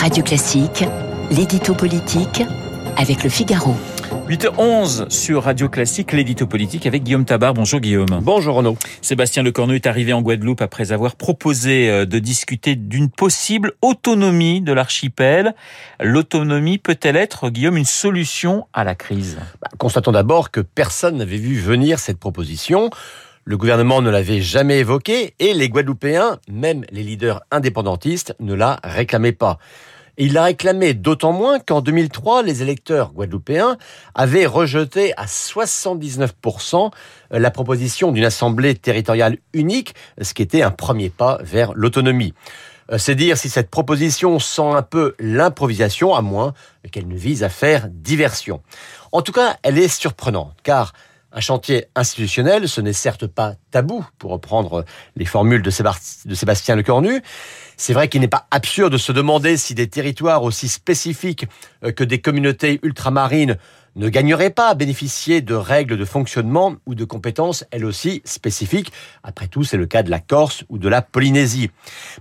Radio Classique, l'édito politique avec le Figaro. 8h11 sur Radio Classique, l'édito politique avec Guillaume Tabar. Bonjour Guillaume. Bonjour Renaud. Sébastien Lecornu est arrivé en Guadeloupe après avoir proposé euh, de discuter d'une possible autonomie de l'archipel. L'autonomie peut-elle être, Guillaume, une solution à la crise? Bah, Constatons d'abord que personne n'avait vu venir cette proposition. Le gouvernement ne l'avait jamais évoquée et les Guadeloupéens, même les leaders indépendantistes, ne la réclamaient pas. Il l'a réclamé d'autant moins qu'en 2003, les électeurs guadeloupéens avaient rejeté à 79% la proposition d'une assemblée territoriale unique, ce qui était un premier pas vers l'autonomie. Euh, c'est dire si cette proposition sent un peu l'improvisation, à moins qu'elle ne vise à faire diversion. En tout cas, elle est surprenante, car un chantier institutionnel, ce n'est certes pas tabou, pour reprendre les formules de Sébastien Lecornu. C'est vrai qu'il n'est pas absurde de se demander si des territoires aussi spécifiques euh, que des communautés ultramarines ne gagneraient pas à bénéficier de règles de fonctionnement ou de compétences, elles aussi spécifiques. Après tout, c'est le cas de la Corse ou de la Polynésie.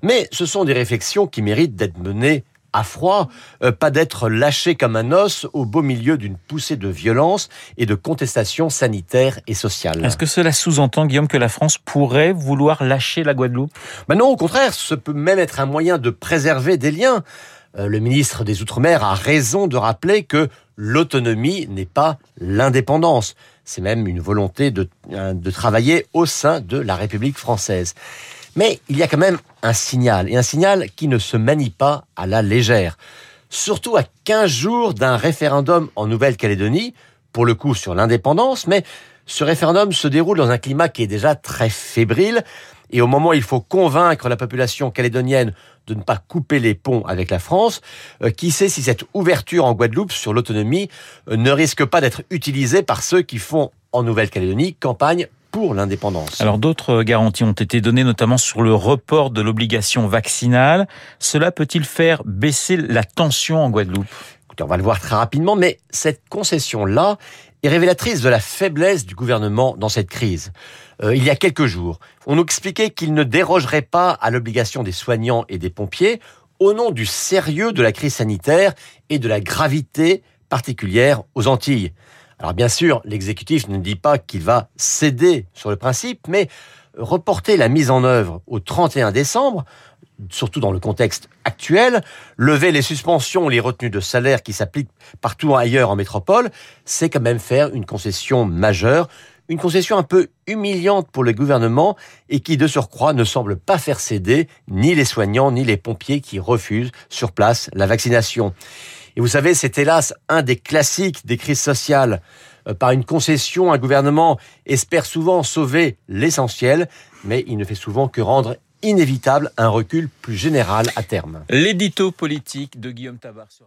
Mais ce sont des réflexions qui méritent d'être menées à froid, euh, pas d'être lâché comme un os au beau milieu d'une poussée de violence et de contestation sanitaire et sociale. Est-ce que cela sous-entend, Guillaume, que la France pourrait vouloir lâcher la Guadeloupe? Ben Non, au contraire, ce peut même être un moyen de préserver des liens. Euh, le ministre des Outre-mer a raison de rappeler que l'autonomie n'est pas l'indépendance. C'est même une volonté de, euh, de travailler au sein de la République française. Mais il y a quand même un signal, et un signal qui ne se manie pas à la légère. Surtout à 15 jours d'un référendum en Nouvelle-Calédonie, pour le coup sur l'indépendance, mais ce référendum se déroule dans un climat qui est déjà très fébrile, et au moment où il faut convaincre la population calédonienne de ne pas couper les ponts avec la France, euh, qui sait si cette ouverture en Guadeloupe sur l'autonomie euh, ne risque pas d'être utilisée par ceux qui font en Nouvelle-Calédonie campagne pour l'indépendance. Alors d'autres garanties ont été données, notamment sur le report de l'obligation vaccinale. Cela peut-il faire baisser la tension en Guadeloupe? Écoutez, on va le voir très rapidement, mais cette concession-là est révélatrice de la faiblesse du gouvernement dans cette crise. Euh, il y a quelques jours, on nous expliquait qu'il ne dérogerait pas à l'obligation des soignants et des pompiers au nom du sérieux de la crise sanitaire et de la gravité particulière aux Antilles. Alors bien sûr, l'exécutif ne dit pas qu'il va céder sur le principe, mais reporter la mise en œuvre au 31 décembre, surtout dans le contexte actuel, lever les suspensions, les retenues de salaire qui s'appliquent partout ailleurs en métropole, c'est quand même faire une concession majeure, une concession un peu humiliante pour le gouvernement et qui de surcroît ne semble pas faire céder ni les soignants ni les pompiers qui refusent sur place la vaccination. Et vous savez, c'est hélas un des classiques des crises sociales. Euh, par une concession, un gouvernement espère souvent sauver l'essentiel, mais il ne fait souvent que rendre inévitable un recul plus général à terme. L'édito politique de Guillaume Tabar sur